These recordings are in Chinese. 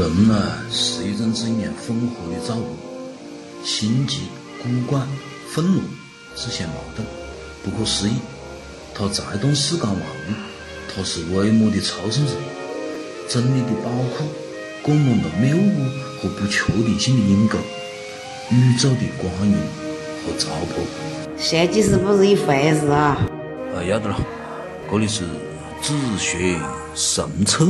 人啊，是一种怎样混合的造物？心急、孤寡、愤怒、自相矛盾、不可思议。他才懂世间万物，他是微末的超圣者，真理的宝库，灌满了谬误和不确定性的阴沟，宇宙的光明和糟粕。设计师不是一回事啊！啊，要得了，这里是自学神策。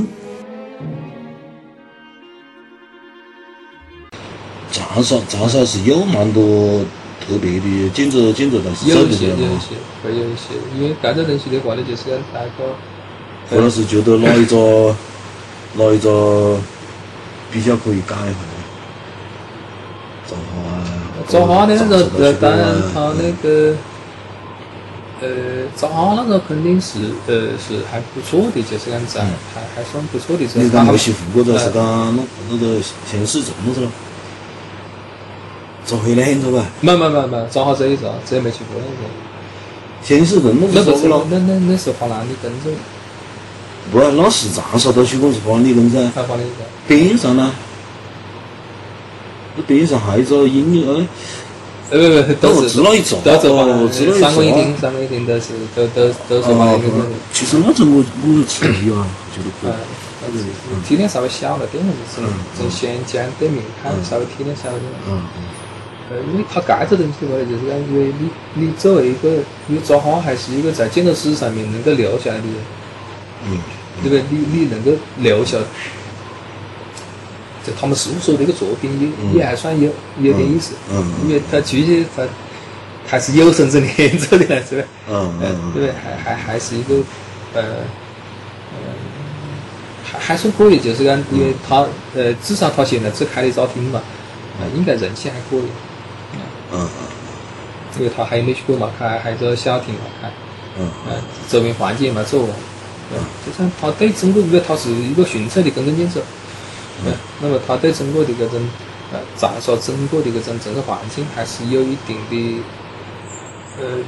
长沙，长沙是有蛮多特别的建筑建筑东西，有一些，有一些，会有一些，因为这种东西的话呢，就是要大个。或者是觉得哪一个哪 一个比较可以改一下的？造花的那个，呃，当然他那个，呃，造花那个肯定是，呃，是还不错的，就是讲在还还算不错的。你讲没媳妇或者是讲那那个县市政是了？做回来很多吧？没没没没，正好这一次，这没去过那个。先是认那不是了，那那那是华南的耕种。不，那是长沙都去过是华南的耕噻。华南的。边上呢？那边上还有一个音乐哎。呃不不，都是都是三个一厅，三个一厅都是都都都是华南的耕其实那种我我吃力啊，觉得可以。体量稍微小了点，从从咸江对面看，稍微体量小点。嗯。呃，因为它盖这东西的话，就是讲，因为你你作为一个，因为抓花还是一个在建筑史上面能够留下来的，嗯，对不对？你你能够留下，就他们事务所的一个作品，也也还算有有点意思，嗯，因为他具体他还是有生之年做的，是吧？嗯嗯，对不对？还还还是一个，呃，还还算可以，就是讲，因为他呃，至少他现在只开的早厅嘛，啊，应该人气还可以。嗯嗯，因为他还没去过嘛，开还在小厅嘛开，嗯。嗯，周边环境也没做，嗯，就像他对中国，因为他是一个纯粹的公共建设，嗯，那么他对中国的这种呃长沙整个的这种城市环境还是有一定的呃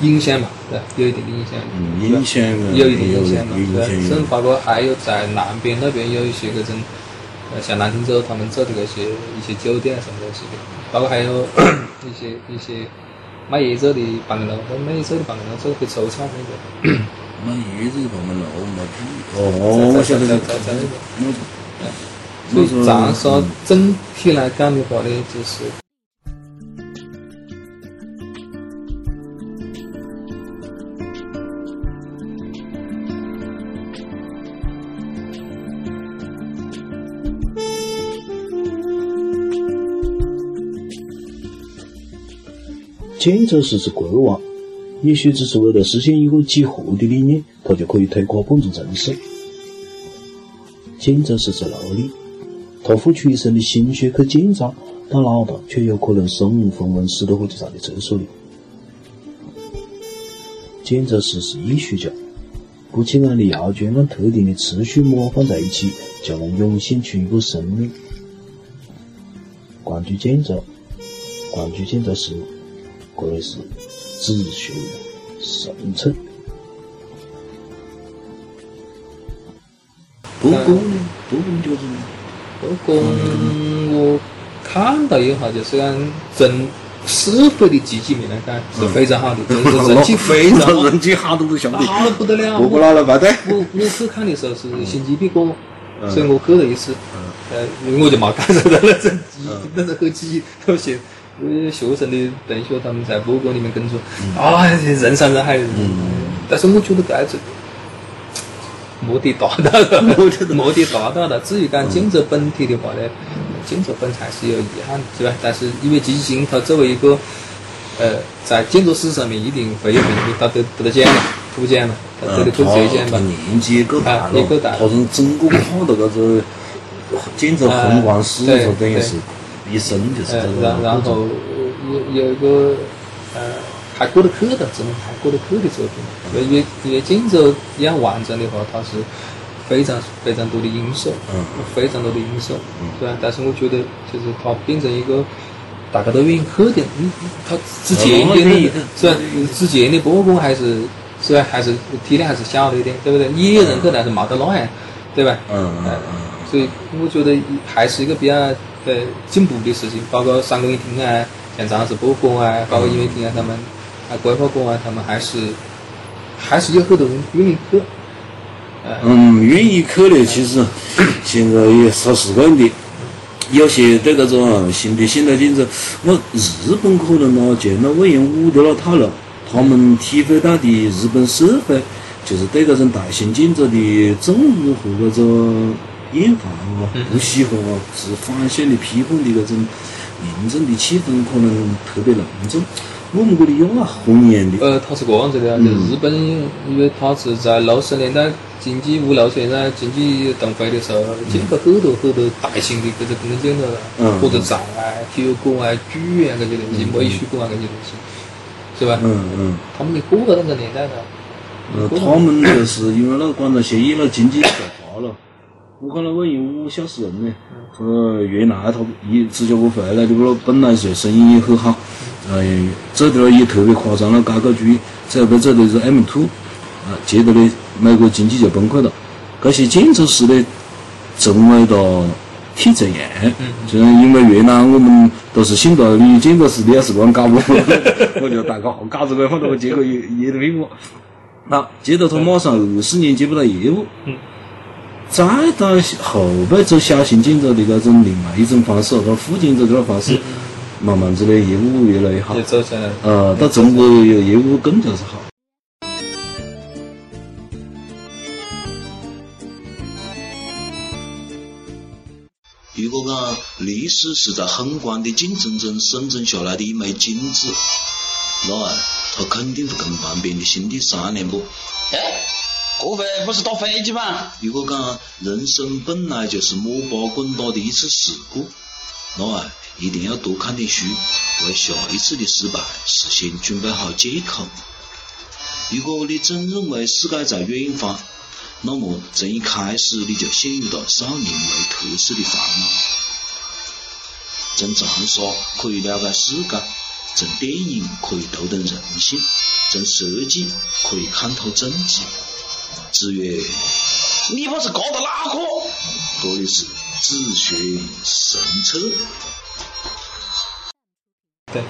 影响嘛，对，有一定的影响，嗯，影响，有一定影响嘛，对，甚至包括还有在南边那边有一些这种。呃，像南京州他们做的那些一些酒店什么东西的，包括还有 一些一些卖椰子的办公楼，卖椰子的办公楼做的可以抽象那个。卖椰子的办公楼，没注哦，我晓得了在在那个。所以长沙整体来讲的话呢，就是。建筑师是国王，也许只是为了实现一个几何的理念，他就可以推垮半座城市。建筑师是奴隶，他付出一生的心血去建造，到老了却有可能身无分文，死在火车站的厕所里。建筑师是艺术家，不起眼的窑圈按特定的次序模放在一起，就能涌现出一个生命。关注建筑，关注建筑师。或者是自学神策。不过呢，不过觉得呢，不过我看到一下，就是讲从社会的积极面来讲是非常好的，就是人气非常，人气好多都兄弟，好的不得了。我老了排队。我我去看的时候是星期几过，所以我去了一次，呃，我就没感受到那种积，那种很积极那些。因为学生的同学他们在博物馆里面工作，啊，人山人海。但是我觉得这子目的达到了，目的达到了。至于讲建筑本体的话呢，建筑本还是有遗憾，是吧？但是因为积极性，它作为一个呃，在建筑史上面一定会有名的，它得得到奖了，获奖了，它得了可最奖吧。年纪也够大了，他从整个看到这个建筑宏观史，就等于是。一生就是这个。然然后有有一个呃还过得去的，只能还过得去的作品。因为因为建筑要完整的话，它是非常非常多的因素，嗯，非常多的因素，嗯，是吧？但是我觉得就是它变成一个大家都愿意去的，你他之前的，是吧？之前的博物馆还是是吧？还是体量还是小了一点，对不对？也有人去，但是没得那样，对吧？嗯嗯嗯。所以我觉得还是一个比较呃进步的事情，包括三公一厅啊，像张氏博物馆啊，包括音乐厅啊，他们啊规划馆啊，他们还是还是有很多人愿意去。嗯，愿意去的其实 现在也少是个问题。有些对这种新的现代建筑，我日本可能咯见了魏延武的那套路，他们体会到的日本社会，就是对这种大型建筑的憎恶和这种厌烦啊、不喜欢啊，是反向的批判的那种民众的气氛可能特别浓重。我们这里有啊，弘扬的。呃，他是这样子的啊，就日本，因为他是在六十年代。经济五六十年代经济腾飞的时候，建了很多很多大型的这个公共建筑，火车站啊、体育馆啊、剧院啊这些东西，美术馆啊这些东西，是吧？嗯嗯。他们也过了那个年代了。呃，他们就是因为那个广州协议了，经济我看那魏延武笑死人呢，说原来他一直接不回来的不，本来是生意也很好，呃，走的了也特别夸张了，高高举，最后被走的是 M two，啊，接着呢。美国经济就崩溃了，这些建筑师呢，成为了替罪羊。就是因为原来我们都是信到你建筑师你要是乱搞不，我就大家好搞这个，反正我结果也也得命我。那接着他马上二十年接不到业务，再到后背走小型建筑的这种另外一种方式，到副建筑这种方式，慢慢子的业务越来越好。呃，到中国业务更加是好。如果讲历史是在宏观的竞争中生存下来的一枚金子，那啊，它肯定会跟旁边的兄弟商量不？哎，这回不是打飞机吗？如果讲人生本来就是摸爬滚打的一次事故，那啊，一定要多看点书，为下一次的失败事先准备好借口。如果你总认为世界在远方，那么，从一开始你就陷入了少年为特色的烦恼。从长沙可以了解世界，从电影可以读懂人性，从设计可以看透政治。子曰：“你不是搞的哪个？”这里是自学神车。对。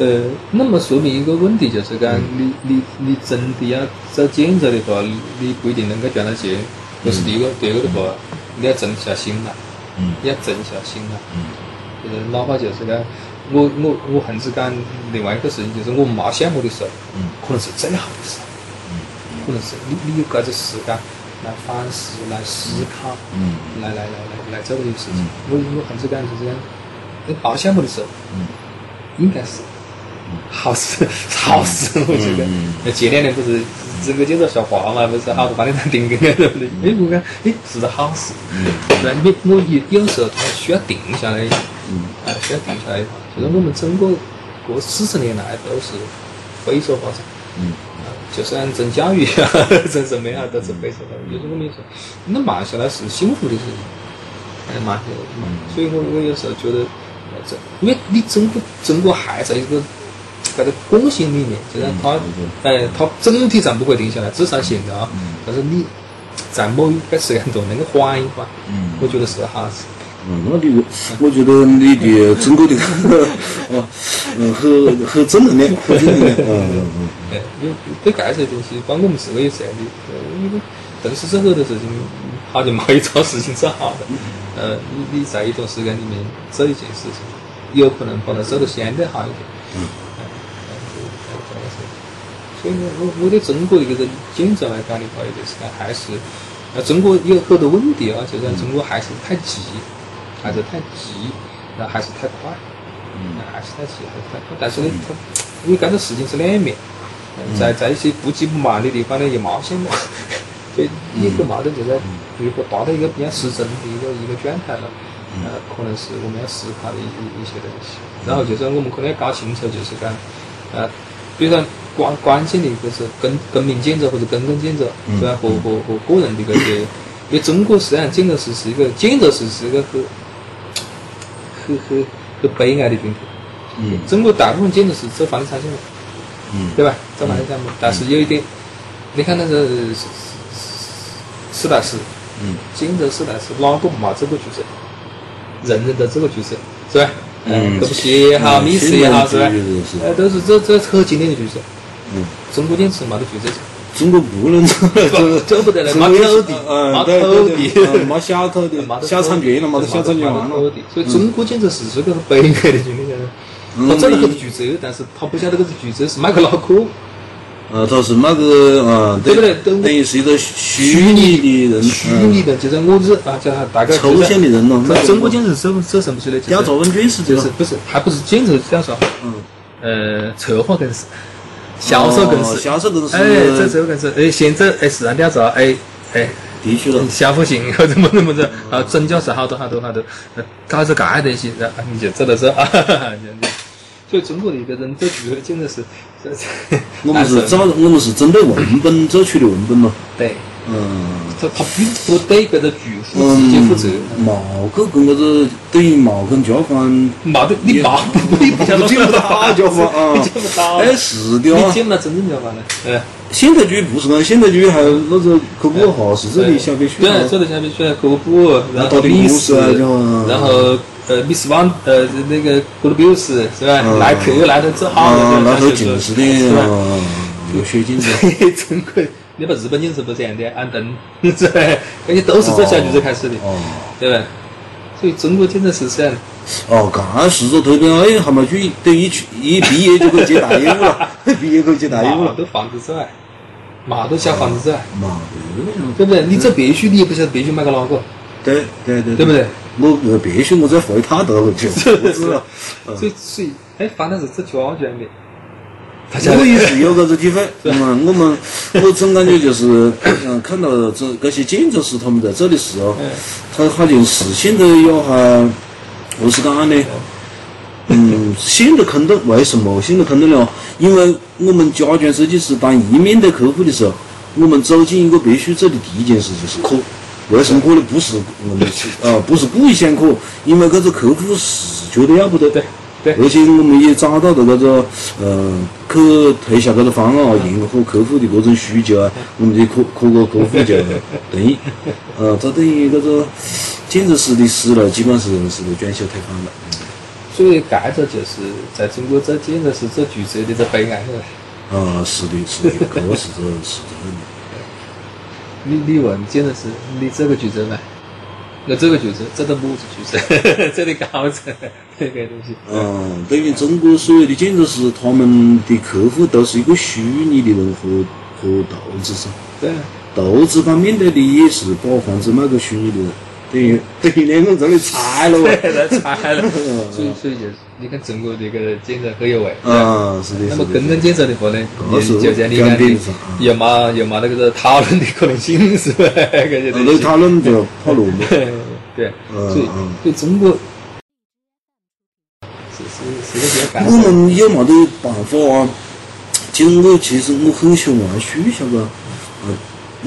呃，那么说明一个问题，就是讲你你你真的要做建筑的话，你不一定能够赚到钱。这是第一个，第二个的话，你要静下心来，嗯要静下心来。就是哪怕就是讲，我我我甚至讲另外一个事情，就是我们没项目的时候，嗯可能是最好的时候。可能是你你有这个时间来反思、来思考、来来来来来做这些事情。我我甚至讲就是讲，你没项目的时候，应该是。好事，好事，我觉得。那前两年不是整个建筑下滑嘛，不是好多房地产停工了，对不对？哎，我讲，哎，是个好事。对，你我有有时候他需要定下来，嗯，哎，需要定下来。就是我们整个过四十年来都是飞速发展，嗯，就算从教育啊，整什么啊，都是飞速发展。就是我们说，那慢下来是幸福的事情，哎，慢下来。所以我我有时候觉得，这因为你中国中国还在一个。在个共性里面，就是它，哎，它整体上不会定下来，至少现在啊。但是你在某一个时间段能够缓一缓，我觉得是好事。嗯，那你，我觉得你的中国的，哦，嗯，很很正能量，很正能量。嗯嗯嗯。哎，因为对这些东西，包括我们自个也是这样的。因为正是之后的事情，好像没有桩事情是好的。呃，你你在一段时间里面做一件事情，有可能把它做得相对好一点。嗯。所以我我我对中国的这个建筑来讲的话，就是讲还是，呃，中国有很多问题啊，就是中国还是太急，还是太急，然后还是太快，嗯，还是太急，还是太快。但是呢，它因为干这事情是两面，在在一些不急不慢的地方呢，也冒险嘛。所以一个矛盾就在，如果达到一个比较失真的一个一个状态了，呃，可能是我们要思考的一一些东西。然后就是我们可能要搞清楚，就是讲，呃，比如说。关关键的就是公公民建筑或者公共建筑，是吧？和和和个人的这些，因为中国实际上建筑师是一个建筑师是一个很很很很悲哀的群体。嗯。中国大部分建筑师做房地产项目，嗯，对吧？做房地产项目，但是有一点，你看那个四四四大师，嗯，建设时代是哪个没这个角色？人人都这个角色，是吧？嗯都不鞋也好，嗯米食也好，是吧哎，都是这这很经典的角色。嗯，中国电视没得角色，中国不能做，做，不得了，没土地，嗯，没土地没小土地没，小产权了，没得小产权完了。所以中国简直是是个很悲哀的经历。嗯他整了很多剧组，但是他不晓得这个剧组是麦克劳克，呃，他是那个，嗯，对不对？都等于是一个虚拟的人，虚拟的，就是我是啊，叫他大概嗯抽象的人咯。那中国简直是走走什么水的？就是调查问卷是这个，就是不是？还不是简直叫啥？嗯，呃，策划公司、销售公哦司、销售公司哎，这这个公司，哎，先走哎市场调查，哎哎，地区了。消费性或怎么怎么着，啊，总价是好多好多好多，呃搞这嘎东西，然后你就走到这啊，所以中国的一个人走剧简直是，这这我们是找，我们是针对文本 做出的文本咯。对，嗯。他他并不对这个剧负直接负责，冇去跟搿个等于冇跟甲方，没 得你没不你不见不到。甲方啊。你见不到，哎是的你啊。见不到真正甲方的，嗯。现代剧不是啊，现代剧还有那个科普哈是这里消费区对，的，这里消费区科普，然后历史然后呃，Miss One 呃那个 Good News 是吧？嗯耐克耐得最好啊，的，那头近视的是吧？啊，有血镜子，中国，你把日本金子不这样的，安登 是吧？那些都是这小剧场开始的，哦对吧？所以中国简直是这样，哦，干是做特别哎，还没去，等一去一毕业就可以接大业务了，毕业可以接大业务了，都房子之外，嘛都小房子之外，嘛对不对？你走别墅，你也不晓得别墅买个哪个，对对对对不对？？我呃别墅我再回他头回去，不知道。所以所以，哎，反正是这家眷的，我也是有搿个体会，嗯，我们我总感觉就是，嗯，看到这这些建筑师他们在这的时候，他好像是显得有哈，何是讲呢？嗯，显得空洞。为什么显得空洞了？因为我们家装设计师当一面对客户的时候，我们走进一个别墅做的第一件事就是可。为什么可呢？不是我们啊，不是故意想可，因为搿个客户是觉得要不得。对对而且我们也找到了搿个呃，去推销搿个方案啊，迎合客户的各种需求啊，我们的可可个客户就同意。呃，这等于搿个建筑师的思路基本上是是个装修推翻了。所以，这个就是在中国做建筑师做剧社的这悲哀了。啊，是的，是的，搿个是这是这样的。你你问建的是，你这个举证吗？那这个举证，这个么子举证？这里高层这个东西。嗯，等于中国所有的建筑师，他们的客户都是一个虚拟的人和和投资商，对啊，投资方面对的也是把房子卖给虚拟的人，等于等于两个人这里拆了，来拆了。所以所以就是，你看中国这个建设很有味。啊，是的，那么工人建设的话呢，也是就像你讲的讲的是啊，又没又没那个讨论的可能性，是吧？这些东西。那讨论就跑路了。对，所以对中国我们有没得办法啊？其实我其实我很喜欢玩书，晓得吧？呃，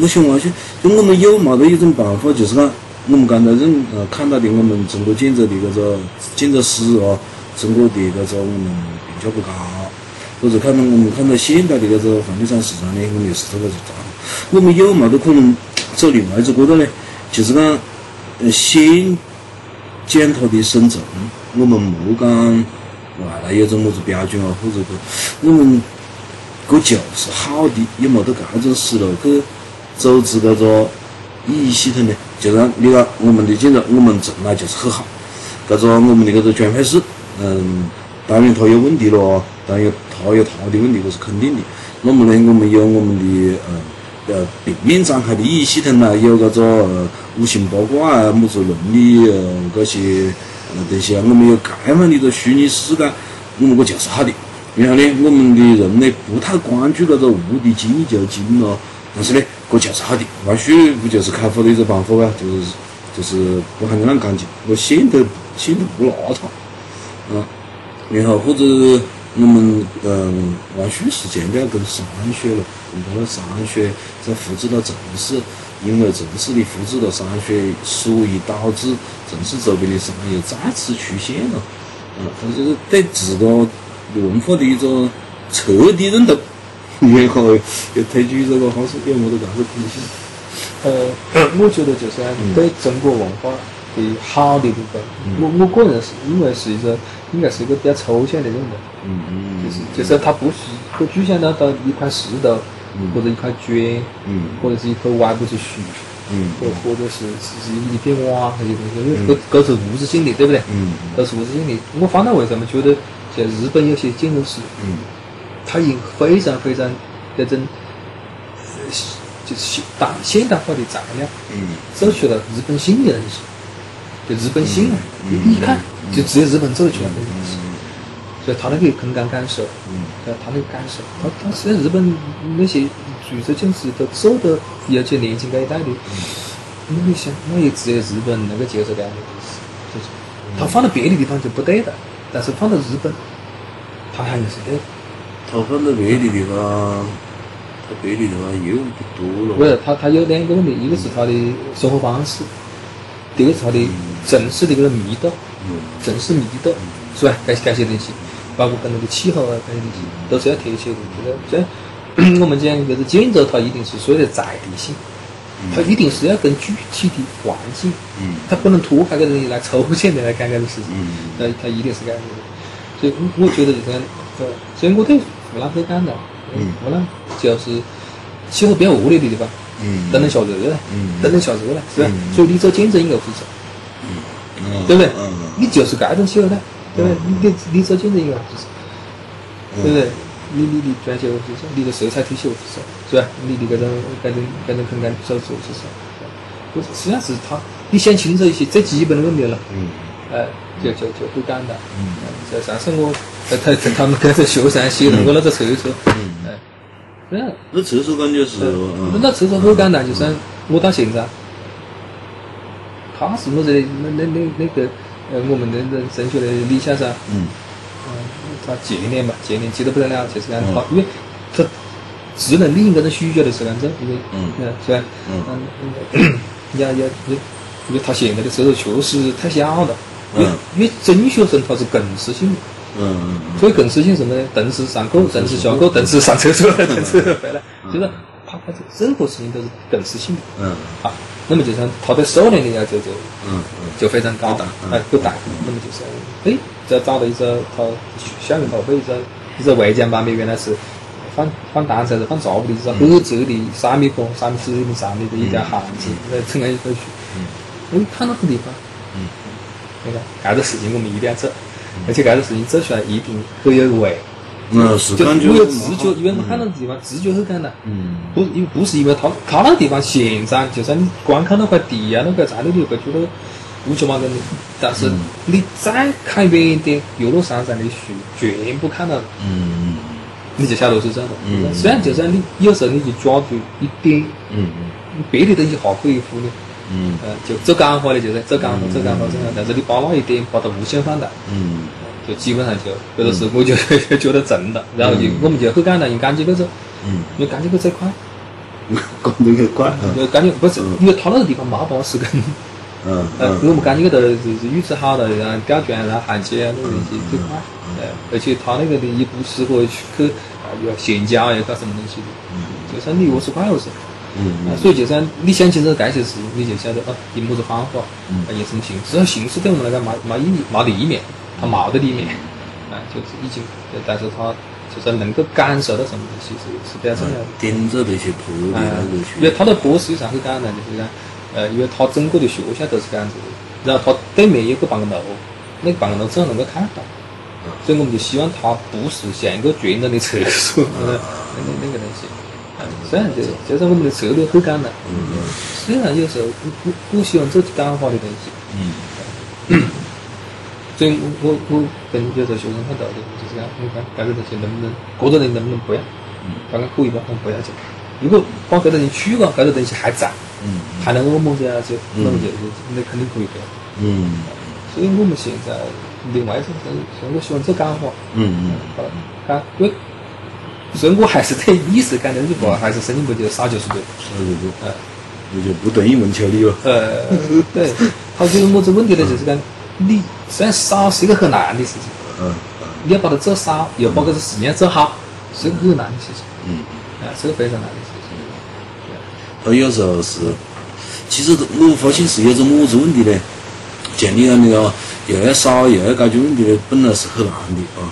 我喜欢玩书，就我们有没得一种办法，就是讲我们刚才认呃看到的我们中国建筑的搿个建筑师啊，中国的搿个我们评价不高，或者看到我们看到现代的搿个房地产市场呢，我们也是这个是糟。我们有冇得可能走另外一种过道呢？就是讲，呃，先讲它的生存，我们莫讲外来有种么子标准啊，或者个我们搿就是好的，有冇得搿种思路去组织搿个意义系统呢？就像你讲，我们的建筑，我们从来就是很好，搿个我们的搿个装配师，嗯，当然它有问题咯，当然它有它的问题，这是肯定的。那么呢，我们有我们的呃呃平面展开的意义系统啦，有搿个呃五行八卦啊，么子伦理呃搿些呃东西啊，我们有这样的一个虚拟世界，我们搿就是好的。然后呢，我们的人呢不太关注搿个无的进就进咯，但是呢，搿就是好的。玩书不就是开发的一个办法吗？就是就是不喊你那干净，我显得显得不邋遢，啊，然后或者我们嗯玩书是强调跟商学了，通过了商学再复制到城市，因为城市的复制到商学，所以导致城市周边的商业再次出现了，啊，它就是对自个文化的一种彻底认同，然后又推举这个好像有没得搿个可能性？呃，我觉得就是对中国文化的好的地方，我我个人是因为是一个应该是一个比较抽象的一种人，嗯嗯就是就是它不是不局限到到一块石头或者一块砖，嗯。或者是一棵歪不起树，嗯。或或者是是是一片瓦这些东西，因为都都是物质性的，对不对？嗯。都是物质性的。我反倒为什么觉得像日本有些建筑师，嗯他用非常非常这种呃就是现代现代化的材料，嗯。做出了日本新的东西，就日本新啊，一看就只有日本做出来的东西。所以他那个空间感受，嗯。呃，他那个感受，他他实际上日本那些注册建筑都做的，尤其年轻这一代的，那你想，那也只有日本能够接受这样的东西，就是他放到别的地方就不对的，但是放到日本，他还是对的。他放到别的地方，他别的地方又不多了。不是，他他有两个问题，一个是他的生活方式，第二个是他的城市的这个密度，嗯城市密度，是吧？这些这些东西，包括跟那个气候啊，该些东西都是要贴切的。这个我们讲就是建筑，它一定是所谓的在地性，它一定是要跟具体的环境，嗯它不能脱开个东西来抽象的来干这个事情，嗯那它一定是这样的。所以我我觉得就是所以我对湖南很感到，嗯湖南就是气候比较恶劣的地方，嗯都能下热了，嗯都能下热了，是吧？嗯所以你做建筑应该负责，嗯对不对？嗯你就是这种气候呢，对不对？你你你做建筑应该负责，嗯对不对？你你你专业负责，你的色彩体系负责，是吧？你的这种这种这种空间手做是啥？我实际上是他，你想清楚一些最基本的问题了，嗯哎，就就就很简单。嗯。在上次我他他他们跟着学上写了我那个厕所，嗯。哎，这样。那厕所感觉是嗯。那厕所很简单，就是我到现在，他是我这里那那那那个呃，我们那个升学的理想噻，嗯嗯，他前年吧，前年急得不得了，就是这样嗯。他，因为他只能领这种需求的是这样子，因为嗯。嗯，是吧？嗯。嗯，要要因因为他现在的厕所确实太小了，因为嗯因为中学生他是共识性的。嗯嗯所以共识性什么呢？顿时上课，顿时下课，顿时上厕所，顿时回来，就是他他这任何事情都是共识性的嗯啊。那么就像他对数量的要求就嗯就非常高不大，嗯哎，不大。那么就是，哎，再找到一个他校园头被一个一个围墙旁边原来是放放单车是放杂物的，一个很窄的三米宽、三米四米长的一条巷子，在城外一头去。我一看那个地方，嗯那个干这事情我们一定要做，而且干这事情做出来一定很有味。嗯是就感觉我有直觉，因为我看到的地方直觉很简单。嗯不，因为不是因为他他那个地方现场，就算你光看那块地啊，那块菜，你就会觉得乌漆嘛的。但是你再看远点，岳麓山上的树全部看到了，嗯你就晓得是这样的。嗯虽然就算你有时候你就抓住一点，嗯别的东西还可以忽略。嗯呃，就走感化的，就是走感化，走感化这样。但是你把那一点把它无限放大，嗯就基本上就，或者是我就觉得正了。然后就我们就很简单，用钢筋构走，嗯，因为钢筋构最快。讲这个怪就感觉不是，因为他那个地方没办法施工。嗯呃，们感觉个头就是预制好了，然后吊砖然后焊接啊，那个东西最快。呃，而且他那个的也不适合去去啊，要限价要搞什么东西的，就算你二十块二十。嗯啊，所以就算你想清楚这些事情，你就晓得哦，用么子方法，啊，用什么形式。这形式对我们来讲没没意义，没得意面，它没得里面，啊，就是已经，但是它就是能够感受到什么东西是是比较重要的。点着那些坡的啊那个，因为他的坡实际上很简单，就是讲，呃，因为他整个的学校都是这样子的，然后他对面有个办公楼，那个办公楼正好能够看到，所以我们就希望它不是像一个传统的厕所那个那个那个东西。啊虽然就就是我们的策略很简单，虽然有时候不不不喜欢做简化的东西，嗯。所以我我我跟有时候学生很道理，就是讲，你看这个东西能不能，个个人能不能不要？刚刚可以吧，我不要紧。如果把这个东西去了，这个东西还在，嗯。还能我们这样就，那么就就那肯定可以不要。嗯。所以我们现在另外一种人，所以我喜欢做简化，嗯好了，干，因为所以我还是对你是干的句话，还是深进步就少就是对。是这个，呃那就不等于问求你了。呃，对，他就是么子问题呢？就是讲你虽然少是一个很难的事情。嗯你要把它做少，又把这个事情做好，是个很难的事情，嗯，啊，是个非常难的事情。他有时候是其实我发现是有种么子问题呢？像你讲的啊，又要少又要解决问题呢，本来是很难的啊。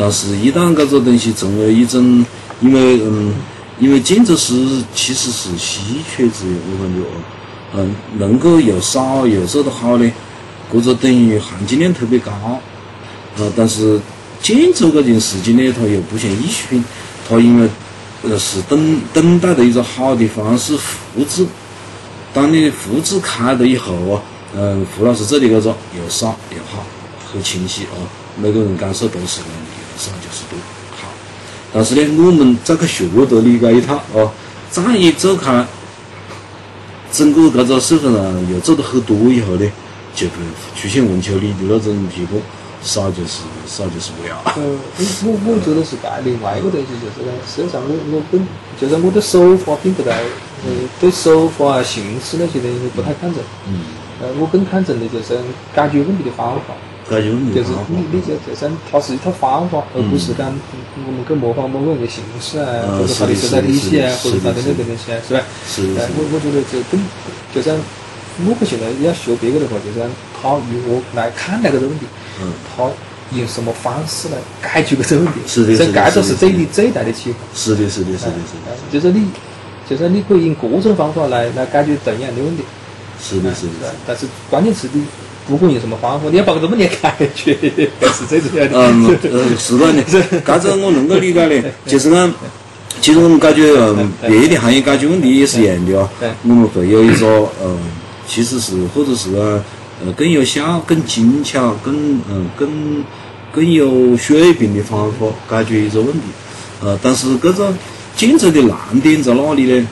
但是，一旦搿个东西成为一种，因为嗯，因为建筑师其实是稀缺职业，我感觉哦，嗯，能够又少又做得好呢，搿个等于含金量特别高。啊，但是建筑搿件事情呢，它又不像艺术品，它因为呃是等等待的一个好的方式复制。当你复制开了以后啊，嗯，胡老师这里搿个又少又好，很清晰啊，每个人感受都是一样的，少就是多好。但是呢，我们再去学着理解一套啊，再一做开，整个搿个社会上又做得很多以后呢，就会出现文丘里的那种结果，少就是少就是不要。嗯，我我我觉得是干另外一个东西，就是呢，实际上我我本就是我的手法并不太。嗯，对手法啊、形式那些东西不太看重。嗯。呃，我更看重的就是解决问题的方法。就是你，你就就是它是一套方法，而不是讲我们去模仿某个人的形式啊，或者他的生产体系啊，或者他的那个东西啊，是吧？是。我我觉得就更，就像我不现在要学别个的话，就是他如何来看待这个问题。嗯。他用什么方式来解决这个问题？是的，是的。这解决是对你最大的启发。是的，是的，是的，是的。就是你。就是你可以用各种方法来来解决同样的问题，是的，是的。但是关键是你不管用什么方法，你要把 这个问题解决，是最重要的。嗯，呃，是的 呢。搿个我能够理解的，就是讲，其实我们解决嗯别的行业解决问题也是一样的啊。我们会有一个嗯，其实是或者是啊，呃，更有效、更精巧、更嗯更更有水平的方法解决一个问题。呃，但是搿个。建筑的难点在哪里呢？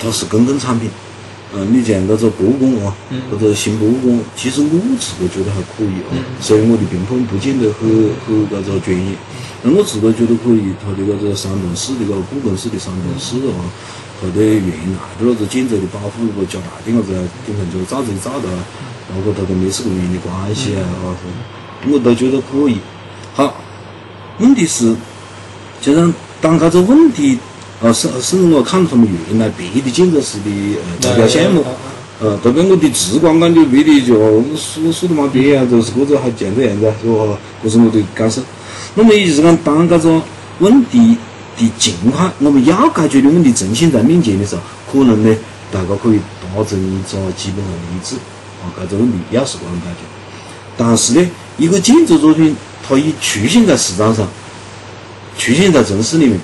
它是公共产品，嗯，你像搿个博物馆啊，或者新博物馆，其实我自个觉得还可以啊。虽然我的评判不见得很很搿个专业，但我自个觉得可以。它的搿个三栋式的搿故宫式的三栋式啊，它的原来的那个建筑的保护如果加大点子啊，顶上就造这造的啊，包括它跟历史公园的关系啊，啊，我都觉得可以。好，问题是，就像。当搿个问题，呃，甚甚至我看他们原来别的建筑师的呃指标项目，呃，都跟我的直观感觉别的就说说的嘛别啊，就是搿个还像这样子，是吧？这是我的感受。那么也就是讲，当这个问题的情况，我们要解决的问题呈现在面前的时候，可能呢，大家可以达成一个基本上的一致，啊，搿个问题要是搿样解决。但是呢，一个建筑作品，它一出现在市场上。出现在城市里面，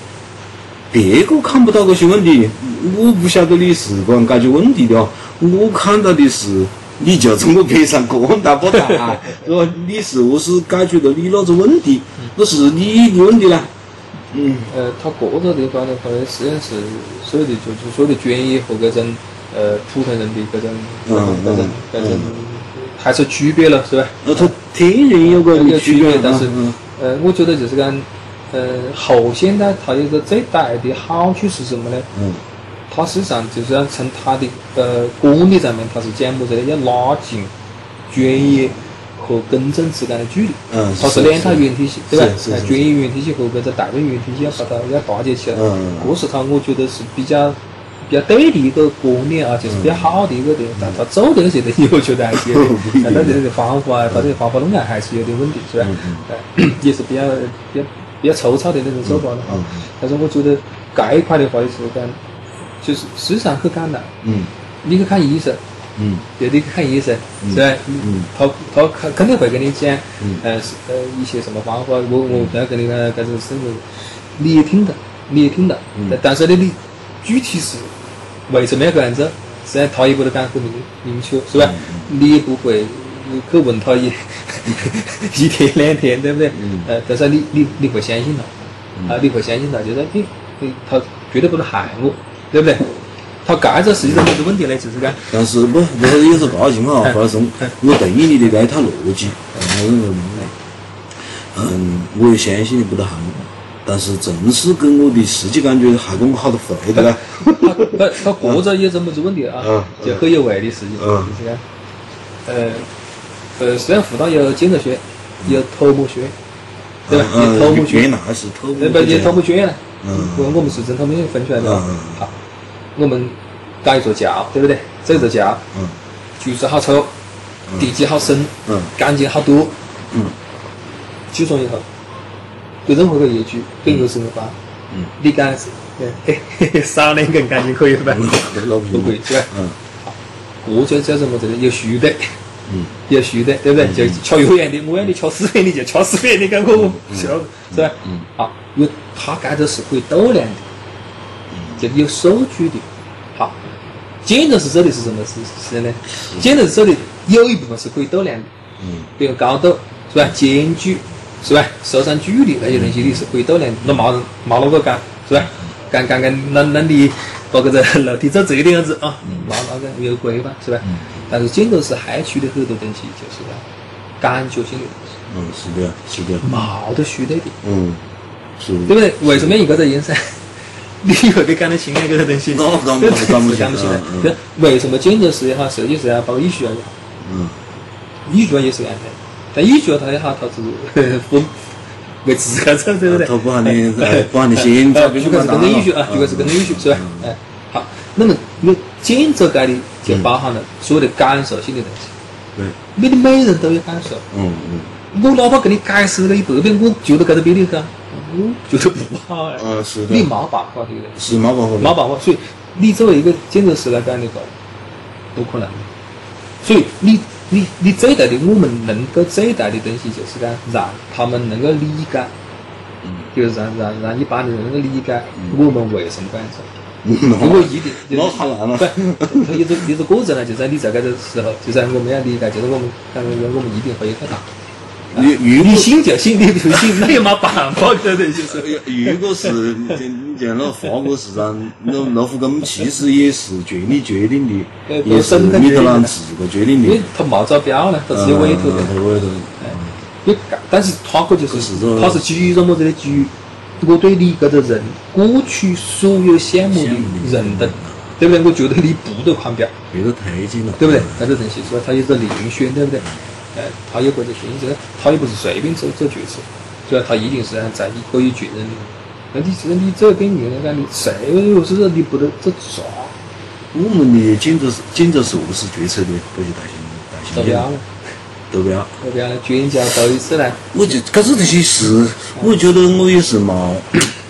别个看不到这些问题，我不晓得你是这样解决问题的哦。我看到的是，你就从我边上过大不大，是吧？你是何是解决了你那个问题？那是你的问题啦？嗯。呃，他各个地方的话呢，实际上是所有的就是所有的专业和这种呃普通人的这种这种这种还是区别了，是吧？那他天然有个区别，但是呃，我觉得就是讲。呃，后现代它有个最大的好处是什么呢？嗯，它实际上就是要从它的呃管理上面，它是讲么子呢？要拉近专业和公众之间的距离。嗯，它是两套原体系，对吧？专业原体系和这个大众原体系要把它要搭接起来。嗯嗯。这是它，我觉得是比较比较对的一个观念啊，就是比较好的一个点。但它做的那些东西，我觉得还是有点，它这个方法啊，它这个方法论啊，还是有点问题，是吧？嗯嗯。也是比较比较。比较粗糙的那种手法了，但是我觉得这一块的话就是讲，就是实际上很简单。嗯，你去看医生，嗯，对你去看医生，是吧？嗯，他他肯肯定会跟你讲，嗯，呃呃一些什么方法，我我不要跟你讲，搿种甚至你也听到，你也听到，但但是呢，你具体是为什么要这样子？实际上他也不得讲很明明确，是吧？你也不会。去问他一 一天两天，对不对？嗯。呃，但是你你你会相信他，啊，你会相信他，就是你你他绝对不能害我，对不对？他这个实际上没得问题呢，就是讲。但是不，不是有时候个情况啊，或者是我同意你的这一套逻辑，嗯，嗯，我也相信你不得害我，但是正是跟我的实际感觉害过我好多回的啦。他他他过着有这么子问题啊，就很有味的事情，就是讲，呃。呃，虽然复旦有建筑学，有土木学，对吧？有土木学，原来是土木，不，有土木学院。嗯。我我们是从他们分出来的。嗯好，我们搭一座桥，对不对？这座桥，嗯柱子好粗，地基好深，嗯钢筋好多，嗯几双以后，对任何个业主，对任何什么吧，嗯，你讲是，嘿嘿嘿，少两根钢筋可以吧？老不可以，是吧？嗯这就叫什么？这个有序的，嗯有序的，对不对？就敲有元的，我让你敲四元，你就敲四元，你看我是是吧？嗯好，因为它盖的是可以斗量的，就有数据的。好，建筑是走的是什么是是呢？建筑是走的有一部分是可以度量的，嗯比如高度是吧？间距是吧？受伤距离那些东西你是可以度量的。那没人没那个干是吧？干干干，那那你把个这楼梯走这个样子啊，那那个有规吧是吧？但是建筑是害处的很多东西就是感觉性的东西，嗯，是的，是的，没得虚的的。嗯，是对不对？为什么一个在阴山，你又给赶得清那个东西？那赶不不是赶不清。对，为什么建筑师也好，设计师也好，包括艺术家也好，嗯艺术家也是安排。但艺术家他也好，他是不为自个走，对不对？他不喊你哎不喊你先哎找就开始跟着艺术啊，就开始跟着艺术，是吧？哎，好，那么你建筑界里就包含了所有的感受性的东西。对，你的每人都有感受。嗯嗯我哪怕给你解释了一百遍，我觉得这个比你好，我觉得不好哎。嗯，是的你，没办法，这个东西。是没办法的，没办法，所以你作为一个建筑师来讲的话，不可能。所以你你你最大的我们能够最大的东西就是讲让他们能够理解，嗯就是让让让一般的人能够理解我们为什么这样做。嗯，如果一定，那好难了不，它有只有这过程呢，就在你在这个时候，就在我们要理解，就是我们，但是我们一定会有个答案。如如你果信就信，你不信那也没办法，对不对？就是。如果是你像那法国市场，那那户工其实也是权力决定的，对也是米德朗自个决定的因为，他没招标呢，他只有委托的。嗯委托的，因为干但是他个就是他是基于什么子的？基于我对你这个人过去所有羡慕的认同，对不对？我觉得你不得狂飙，别个推荐了，对不对？那个东西是吧？他有个遴选，对不对？哎，他有或者选择，他也不是随便做做决策，是吧？他一定是按在你可以确认的。那你这你这跟别人讲，你谁又是说你不得这啥？我们的建筑是建筑是何时决策的？这些大型大型投标了，投标。专家头一次来，我就搿这东西是，我觉得我也是冇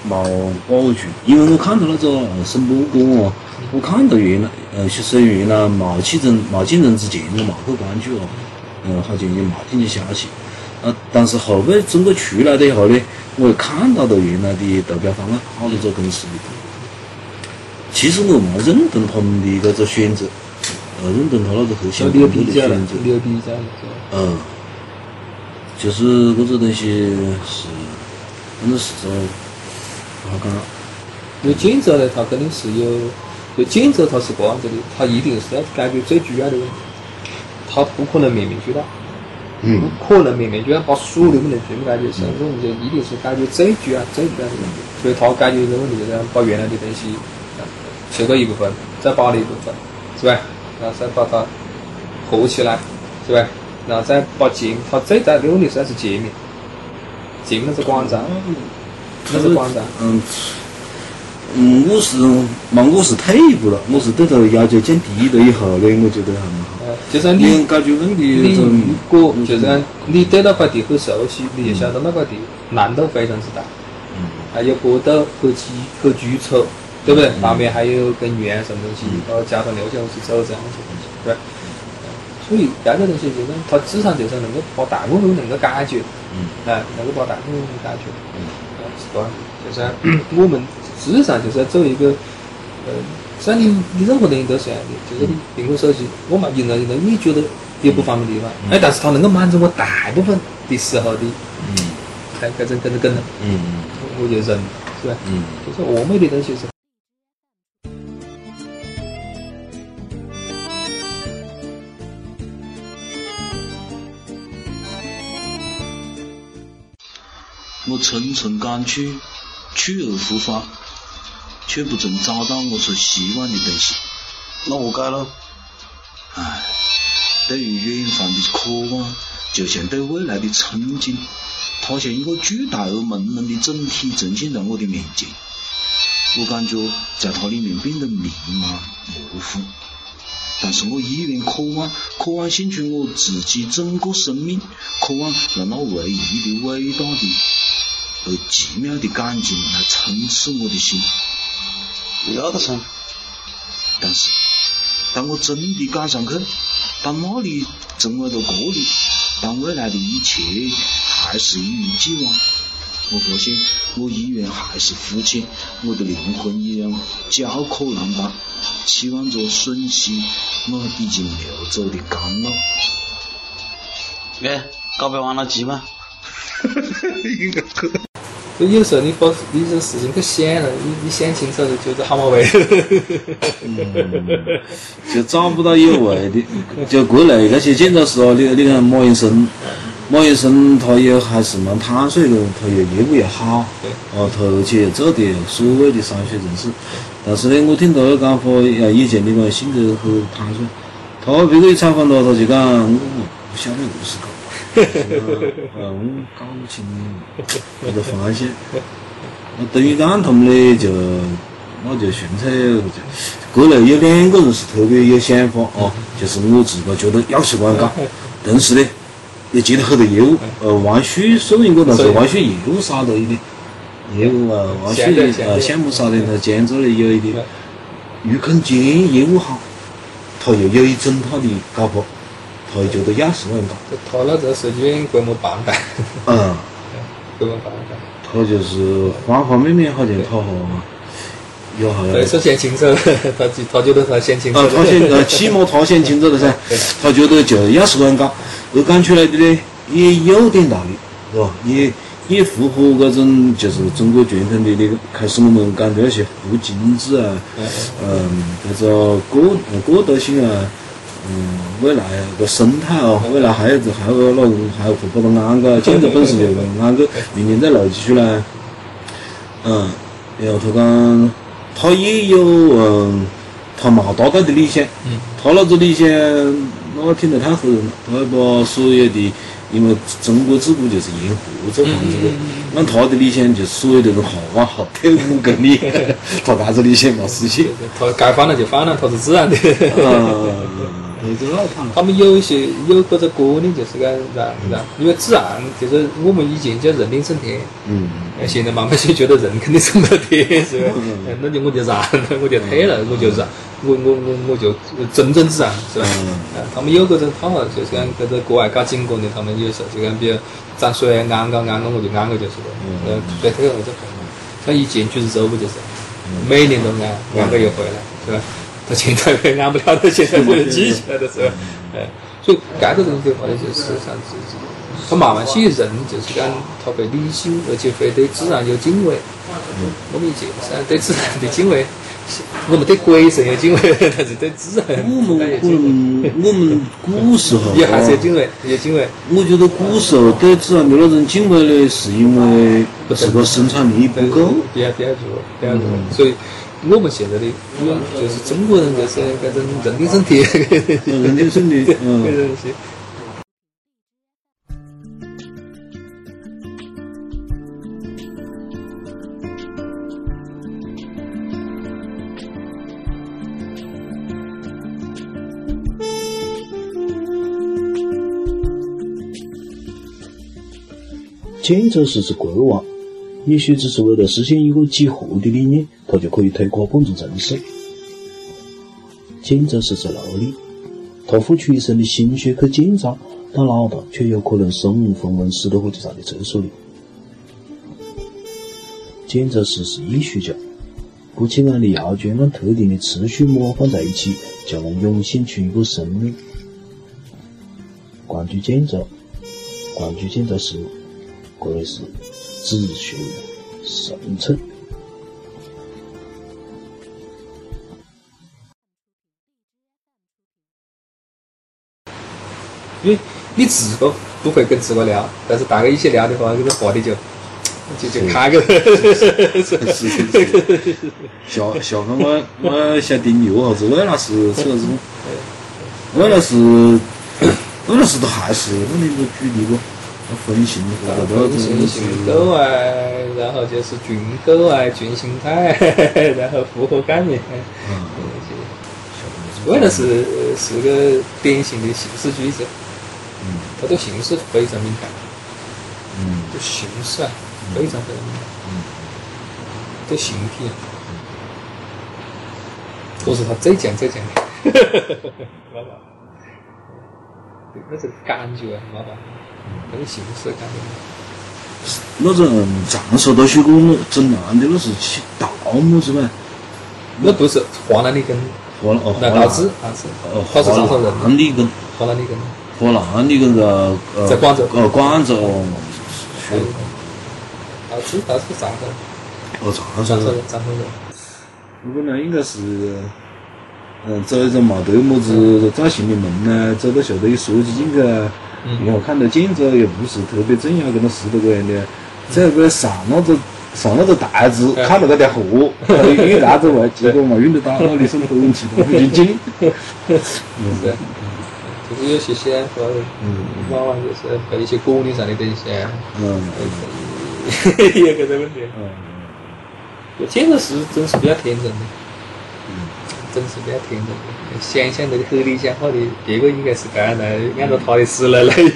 冇把握住，因为我看到那个呃审播过哦，我看到原来呃其实原来冇竞争冇竞争之前我冇去关注哦，嗯好像也冇听见消息，啊但是后背整个出来了以后呢，我又看到了原来的投标方案，好多个公司的，其实我没认同他们的搿个选择，呃认同他那个核心你有工作比较了的选择，，你有比较了，是吧？嗯，就是搿个东西是，反正是说不好讲。因为建筑呢，它肯定是有，就建筑它是这样子的，它一定是要解决最主要的问题，它不可能面面俱到，嗯不可能面面俱到把所有的问题全部解决，所以说我们就一定是解决最主要、最主要的问题。所以它解决这个问题，就是把原来的东西呃修改一部分，再把了一部分，是吧？然后再把它合起来，是吧？然后再把界，它最大的问题实在是界面，界面那是广场，那是广场。嗯，嗯，我是嘛，我是退一步了，我是对它要求降低了以后呢，我觉得还蛮好。就像你你解决问题你如果就是讲你对那块地很熟悉，你就晓得那块地难度非常之大，嗯还有坡道和基和基础，对不对？旁边还有根源什么东西，包括交通流向去走这样一些东西，对所以这个东西就是它至少就是能够把大部分能够解决，嗯。哎，能够把大部分解决，嗯，是这样的，就是 我们至少就是要做一个，呃，像你你任何东西都是这样的，就是你苹果手机，我嘛用了用了，你觉得有不方便的地方，哎，但是它能够满足我大部分的时候的，嗯。哎，这种这种功能，嗯我就认，是吧？嗯。就是完美的东西是。我层层赶去，去而复返，却不曾找到我所希望的东西。那我该了。唉，对于远方的渴望，就像对未来的憧憬，它像一个巨大而朦胧的整体呈现在我的面前。我感觉在它里面变得迷茫模糊。但是我依然渴望，渴望献出我自己整个生命，渴望让那唯一的、伟大的、而奇妙的感情来充斥我的心。要得噻。但是，当我真的赶上去，当那里成为了这里，当未来的一切还是一如既往，我发现我依然还是肤浅，我的灵魂依然焦渴难当，期望着吮吸我已经流走的甘露。哎，告别完了急吗？应该可。就有时候你把你这事情可想了，你你想清楚了，就是好嘛味。嗯，就找不到有味的。就国内那些建筑师哦，你你看马云生，马云生他也还是蛮坦率的，他又业务又好，哦，而且做的所谓的商业城市。但是呢，我听他讲话，呃，以前的个性格很坦率。他别个一采访他，他就讲我不晓得何是搞。嗯，我搞不清那个方向。那等于讲他们呢，就那就纯粹就国内有两个人是特别有想法啊，就是我自个觉得要喜欢搞，同时呢，也接了很多业务。呃，王旭算一个，但是王旭业务少了一点，业务啊，王旭呃项目少点，他兼职的有一点。裕康坚业务好，他又有一整套的搞法。他觉得亚视万搞，他那个设计院规模半大，嗯，规模半大。他就是方方面面好像他有好像。对，是先清楚，他他觉得他先清楚。啊，他先呃，起码他先清楚了噻。他觉得就亚视万搞，而讲出来的呢也有点道理，是吧？也也符合那种就是中国传统的那个，开始我们讲的那些不精致啊，嗯，那个过过渡性啊。嗯，未来个生态哦，未来还有还有那个还会把它安个建筑本身就安个，明年再弄进去呢。嗯，然后他讲，他也有嗯，他冇大概的理想。嗯。他那个理想，那听得太吓人了。他要把所有的，因为中国自古就是沿河做房子的，按他的理想就是所有的人画好退五公里，他啥子理想冇实现。他该放了就放了，他是自然的。嗯。他们有一些有个这观念，就是讲让让，因为自然就是我们以前叫人定胜天，嗯，现在慢慢就觉得人肯定胜不了天，是吧？那就我就让了，我就退了，我就让，我我我我就真正自然，是吧？嗯，他们有个这套，就是讲搁这国外搞景观的，他们有时候就讲比如涨水安个安个，我就安个就是了，嗯，水退了我就回来，像以前就是走不就是，每年都安，安个又回来，是吧？现在安不了的，现在就是积起来的时候，哎，所以这个东西的话呢，就是像自己，他慢慢些人就是讲，他会理性，而且会对自然有敬畏。嗯，我们以前是对自然的敬畏，我们对鬼神有敬畏，但是对自然我们可能我们古时候也还是有敬畏，有敬畏。我觉得古时候对自然的那种敬畏呢，是因为这个生产力不够，比较比较弱，比较弱，所以。我们现在的，就是中国人就是这种人定胜天，人定胜天，嗯。建筑师是国王。也许只是为了实现一个几何的理念，他就可以推垮半座城市。建筑师是劳力，他付出一生的心血去建造，但老大却有可能身无分文，死在火车站的厕所里。建筑师是艺术家，不起眼的窑砖按特定的次序模放在一起，就能涌现出一个生命。关注建筑，关注建筑师，或者是。自学生存，因为你自个不会跟自个聊，但是大家一起聊的话，这个话题就就就开个。是是是。下下个我我想订六号子，魏老师这个是，魏老师魏老师都还是那个举例不？分信然或者后信信狗啊，然后就是军狗啊、军心态，然后复合概念，嗯，为了是是个典型的形式主义者，嗯。他对形式非常敏感，嗯。对形式啊非常非常敏感，嗯。对形体啊，这是他最讲最讲。的，妈妈，对那是感觉啊，妈妈，那个形式感。觉。那种长寿都许过整烂的，那是去盗墓是吧？那不是华南的根，华南哦，那大致大致，哦，他是长寿荷人，兰里根，华南的根，华南的根在广州。哦，广州，还有大致大致长寿，哦，长寿人。长寿人，，长寿人。我本来应该是，嗯，走一种没得么子造型的门呢，走到下头一说起进去啊，因为我看到建筑也不是特别重要，跟那石头个样的，在那个上 那个上那个台子嗯看那个条河，运台子外，结果嘛运得到，那里手头其他不进紧。是，就是有些鲜花，嗯往往就是被一些果理上的东西，嗯。也个这问题。嗯。建筑师真是比较天真的，嗯。真是比较天真的，想象那个合理想好的，别个应该是这样来，按照他的思来来，实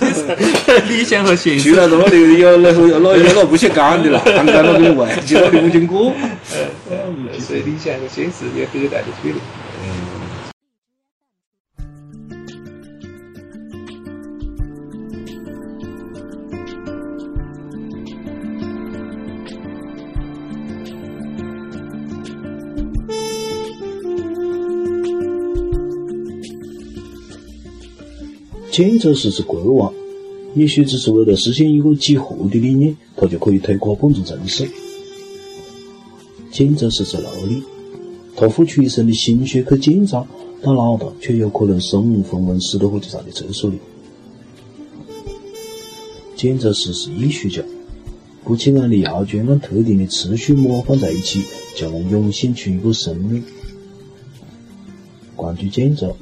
际上理想和现实，除了到那里有那个那有那不锈钢的了，钢杆那个外其他的没经过。所以理想和现实有很大的距离。建筑师是国王，也许只是为了实现一个几何的理念，他就可以推垮本座城市。建筑师是奴隶，他付出一生的心血去建造，但脑袋却有可能身无分文，死到火车站的厕所里。建筑师是艺术家，不起眼的窑砖按特定的次序模放在一起，就能涌现出一个生命。关注建筑，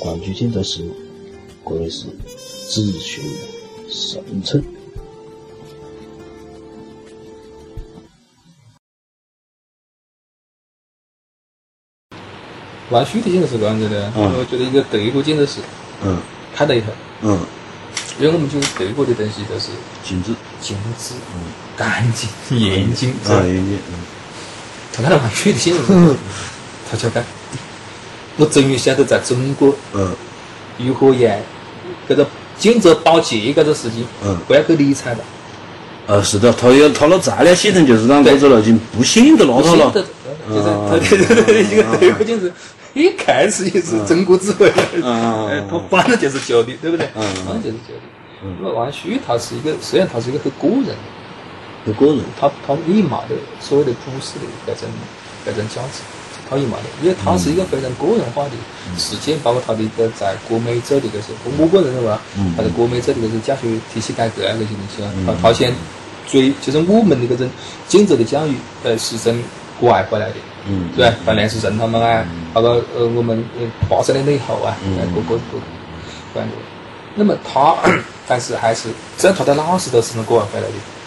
关注建筑师。可谓是子学圣称。玩虚的建筑是这样子的，嗯。我觉得一个德国建筑师嗯。开了以后，嗯，因为我们觉得德国的东西都是精致。精致、干净、严谨，啊，严谨。他看到玩虚的建筑师，他就讲，我终于晓得在中国嗯。如何让这个建筑保洁这个事情，嗯不要去理睬了。呃，是的，他有他那材料系统就是让这个已经不显得邋遢了。就是啊他对对对，一个德国建筑，一开始也是中国智慧，啊哎，他反正就是旧的，对不对？嗯反正就是旧的。那么王旭他是一个，实际上他是一个很个人的，有个人。他他立马的所谓的普世的这种这种价值，他也没得，因为他是一个非常个人化的实践，包括他的一个在国美做的这些，我个人认为啊，他在国美做的这些教学体系改革啊那些东西啊，他他先追，就是我们的这种建筑的教育，呃，是从国外回来的。嗯对吧？像梁思成他们啊，包括呃我们呃八十年代以后啊，呃各个各个关注。那么他，但是还是，只要他的老师都是从国外回来的，嗯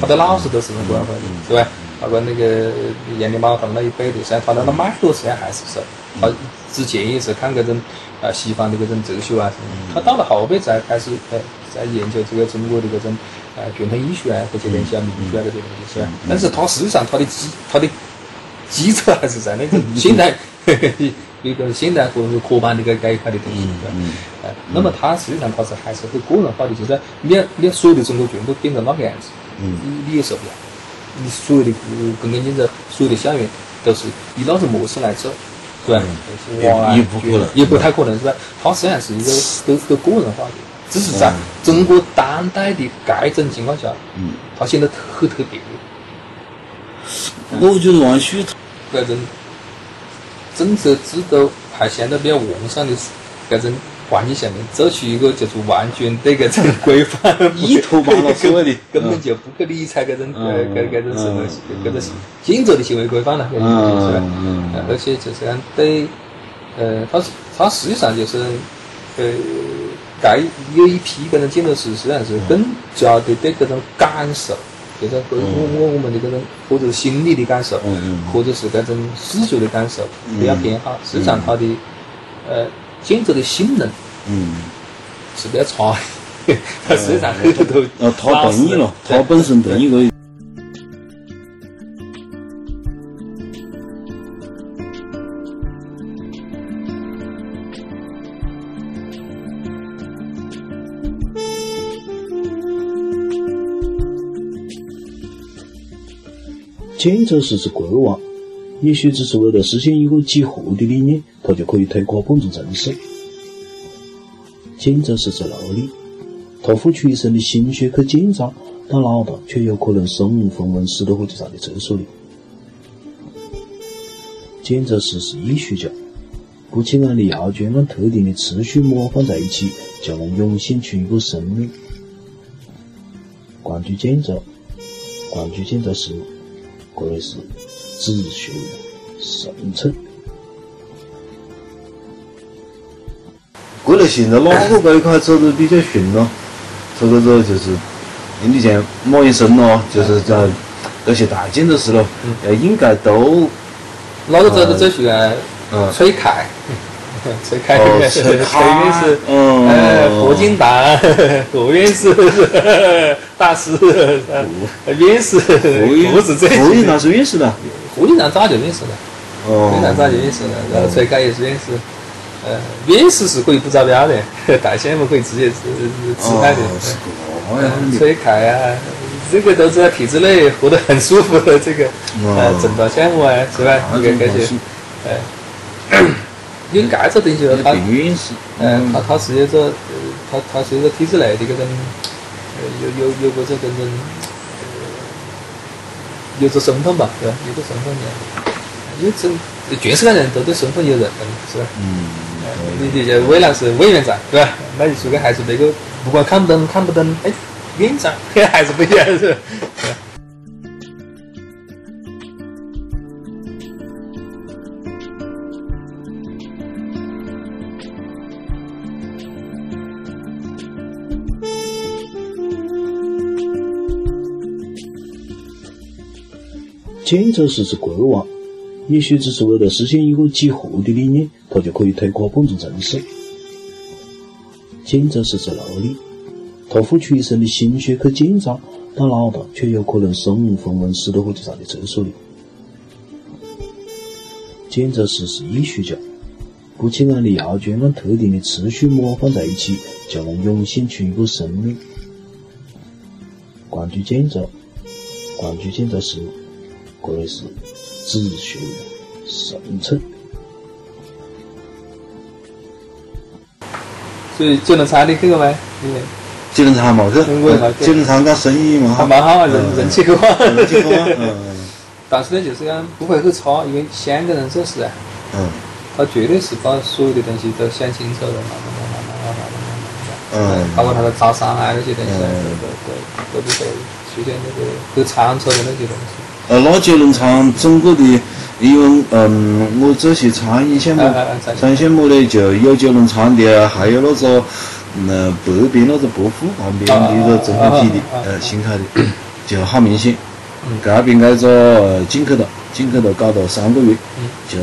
他的老师都是从国外回来的，是吧？包括那个杨连茂他们那一辈的，虽然他的那脉络实际上还是是，他之前也是看这种啊西方的这种哲学啊什么，他到了后辈才开始呃在研究这个中国的这种啊传统艺术啊这些东西啊民族啊这些东西，是吧？但是他实际上他的基他的基础还是在那个 现代一个现代或者是科班的这个这一块的东西，对吧？哎，那么它实际上它是还是很个人化的，就是你要你要所有的中国全部变成那个样子，你你也受不了。你所有的呃公共建设，所有的校园都是以那种模式来做，是吧？也不可能也不太可能，是吧？它实际上是一个很很个人化的，只是在中国当代的这种情况下，嗯，它显得很特别。我觉得王旭这种政策制度还相对比较完善的这种环境下面，做出一个就是完全对这种规范 依托网络所谓的根本就不去理睬这种呃嗯这这种什么嗯这种建筑的行为规范了，是吧？而且就是讲对，呃，它是它实际上就是呃该有一批搿种建筑师实际上是更加的对搿种感受，就是我我我们的搿种或者是心理的感受，或者是搿种视觉的感受比较偏好。实际上它的呃检测的性能，嗯，是比较差。实际上，后头都，了，它本身钝一个。检测是是国王。也许只是为了实现一个几何的理念，他就可以推垮本座城市。建筑师是奴隶，他付出一生的心血去建造，但老大却有可能身无分文，死在火车站的厕所里。建筑师是艺术家，不起眼的窑圈按特定的次序模放在一起，就能涌现出一个生命。关注建筑，关注建筑师。或者是秩序生存。过来现在哪个这一块走的比较顺咯？这个这就是，你像马云生咯，就是在那些大建筑师咯，呃，应该都哪个走的最顺啊？嗯，崔凯。崔凯，崔院士，呃，何金达，何院士，大师，院士，不是这。何金达是院士的。何金达早就院士了。哦。何金达早就院士了，然后崔凯也是院士。呃，院士是可以不招标的，大项目可以直接自自拍的。哦，崔凯啊，这个都在体制内活得很舒服的，这个呃，挣到项目啊，是吧？这个感觉，哎。因为盖这东西，他，嗯，他他是有个，呃，它它是有个体制内的搿种，呃，有有有搿种搿种，呃，有个身份吧，对吧？有个身份的，因为这全世界人都对身份有认同，是吧？嗯。你你就未来是委员长，对吧？那你说个还是那个，不管看不懂看不懂，哎，院长 还是不一样，是吧？建筑师是国王，也许只是为了实现一个几何的理念，他就可以推垮本座城市。建筑师是奴隶，他付出一生的心血去建造，但老大却有可能身无分文，死在火车站的厕所里。建筑师是艺术家，不起眼的窑圈按特定的次序模放在一起，就能涌现出一个生命。关注建筑，关注建筑师。或者是秩序生存。所以九龙仓你去过没？九龙仓没去。九龙仓干生意嘛。还蛮好，人人气很旺。人气很旺。嗯。但是呢，就是讲不会很差，因为香港人做事啊。嗯。他绝对是把所有的东西都想清楚了，慢慢慢慢慢慢慢慢慢慢。嗯。包括他的招商啊那些东西，都都都都不会出现那个很仓促的那些东西。呃，那九龙仓整个的，因为嗯，我这些餐饮项目，餐饮项目呢，就有九龙仓的，还有那个，嗯，北边那个伯富旁边的一个综合体的，呃，新开的，就好明显。这边挨着进口了，进口了搞了三个月，就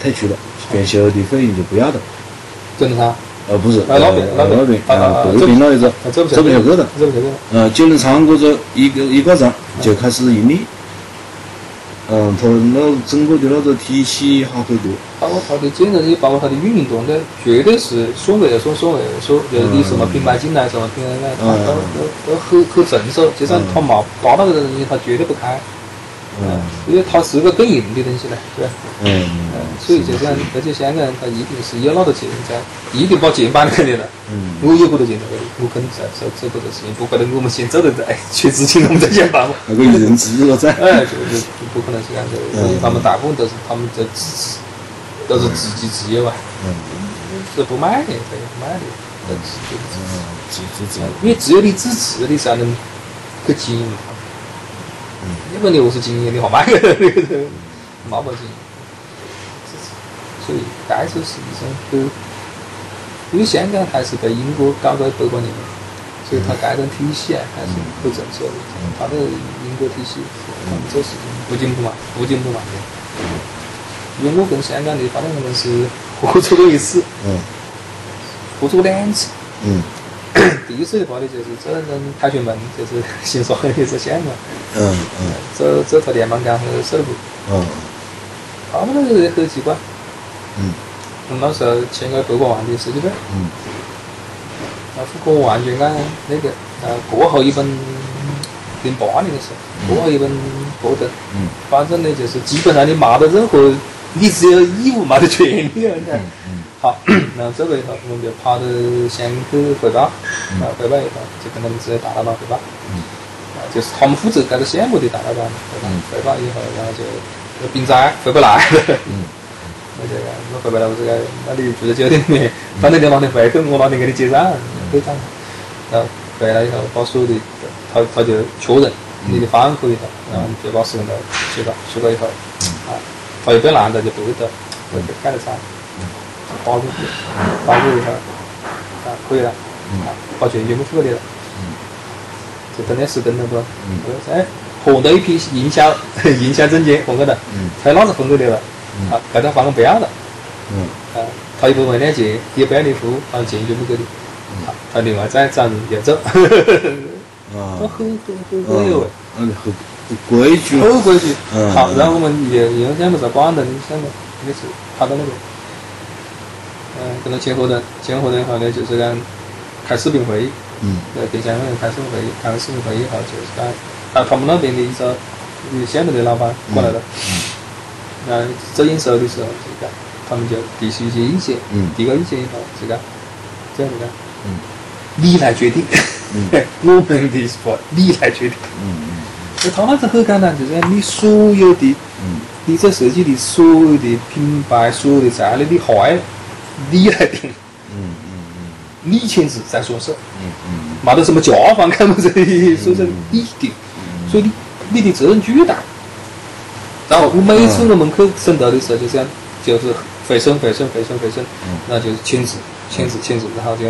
退出了，装修的费用就不要了。九龙仓？呃，不是，那边那边，啊，北边那一个，走不下去了。呃，九龙仓这个一个一个站就开始盈利。嗯，它那整个的那个体系好很多，包括它的建筑，也包括它的运营团队，绝对是所谓的说所谓的说，就是你什么品牌进来，什么品牌来，他都都都很很成熟。就算他没达到这个东西，他绝对不开。嗯，因为它是个更硬的东西呢，对吧？嗯嗯。所以就讲，而且香港人他一定是有那个钱在，一定把钱摆那里了。嗯。我有好多钱在我肯定在做做这个事情，不可能我们先做的在，缺资金我们再想办法。那个人资了在。哎，就就不可能是这样子，所以他们大部分都是他们在自持，都是自己自有啊。嗯。是不卖的，这个不卖的，都是自己自自自。因为只有你自持，你才能去经营。要不你何是经营的话，买个那个人毛毛经营，所以该是是一种很因为香港还是被英国搞到百多年了，所以它该种体系啊还是很正确的。它的英国体系，他们做事情不进步嘛，不进步嘛。因为我跟香港的发展可能是合作过一次，嗯，合作过两次。嗯。第一次的话呢，就是这人凯旋门，就是新说的是香港。嗯嗯。走走他联邦港和首部。嗯。他们那个很奇怪。嗯。我那时候签个百把万的设计费。嗯。那富国完全按那个呃过后一本零八年的时候，过后一本过的。嗯。反正呢，就是基本上你没得任何，你只有义务，没得权利。嗯嗯。好，然后这个以后，我们就跑到先去汇报。啊，汇报以后就跟他们直接大老板汇报。嗯。啊，就是他们负责这个项目的大老板汇报。汇报以后，然后就冰灾回不来。嗯。那这个，我回不来，我这个，那你住在酒店里面，反正你拿点回去我哪天给你结账，对账。然后回来以后，把所有的，他他就确认你的方案可以的，然后就把施工图写到，写到以后，啊，他又不要烂的就对的，就改了噻。打过去，打过以后，啊，可以了，啊，把钱全部付给你了，就等点施工了不？哎，合到一批营销营销证件换给他，他那子分给你了，啊，盖他房子不要了，啊，他一部分两钱也不要你付，他钱全部给你，好，他另外再找人要走，啊，很很很很有。味，嗯，很规矩，很规矩，好，然后我们又用项目做广东的项目，也是跑到那个。嗯，跟他签合同，签合同以后呢，就是讲开视频会议。嗯。呃，跟香港人开视频会议，开完视频会议以后，就是讲，啊，他们那边的一个项目的老板过来了。嗯。然后走验收的时候，就讲，他们就提出一些意见。嗯。提个意见以后，就讲，这样子讲。嗯。你 来决定。嗯。我们的是不，你来决定。嗯嗯。那他那是很简单，就是讲你所有的，嗯，你这设计的所有的品牌，所有的材料的坏。你来定，嗯嗯嗯，你签字再说事，嗯嗯，没得什么甲方看不着的，所以说你定，所以你你的责任巨大。然后我每次我们去审图的时候，就这样，就是回审回审回审回审，然后就是签字签字签字，然后就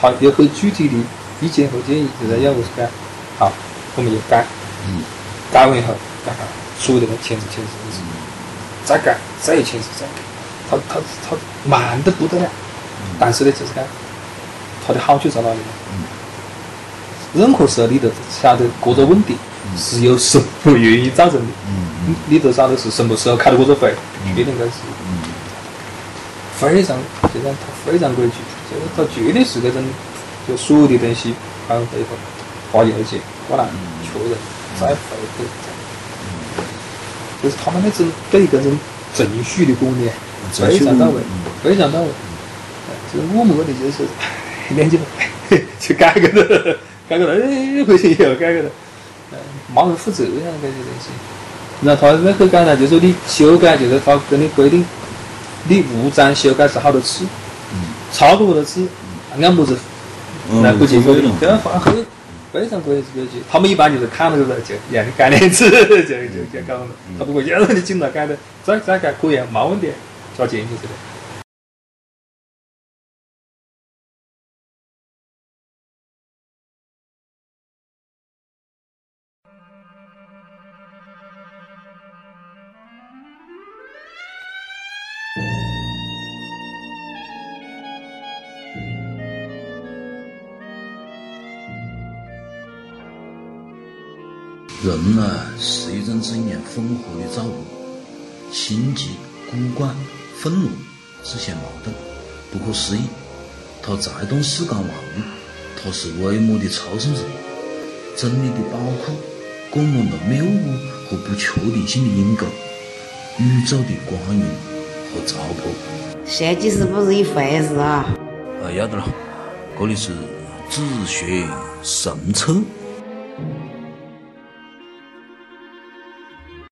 他有很具体的意见和建议，就是要我是改，好，我们就改，嗯，改完以后，改好，所有的人签字签字，再改再签字再改。他他他慢的不得了，但是呢，就是讲，他的好处在哪里。呢？任何时候你都晓得各个问题是由什么原因造成的，你你都晓得是什么时候开的这个会，确定该是，非常就讲他非常规矩，就是他绝对是那种，就所有的东西开完会后发邮件过来确认再回给，就是他们那种给这种程序的观念。非常到位，非常到位。就是我们问题就是年纪大，就改 个的，改个的，哎，回去又改个的，嗯，没人负责任这些东西。然后他那很简单，就是你修改，就是他跟你规定，你无章修改是好多次，超过多次，按么子来不及规定，这样发很非常规规矩。他们一般就是看了个就让你改两次，就就就搞了。他不会要让你进来改的，再再改可以，没问题。交钱就是的。人呢，是一种怎样混合的造物？心急、孤惯。愤怒、自相矛盾、不可思议，它在动世间万物，他是微末的超生者，真理的宝库，灌满了谬误和不确定性的阴沟，宇宙的光明和糟粕。设计师不是一回事啊！啊，要得了，这里是自学神车。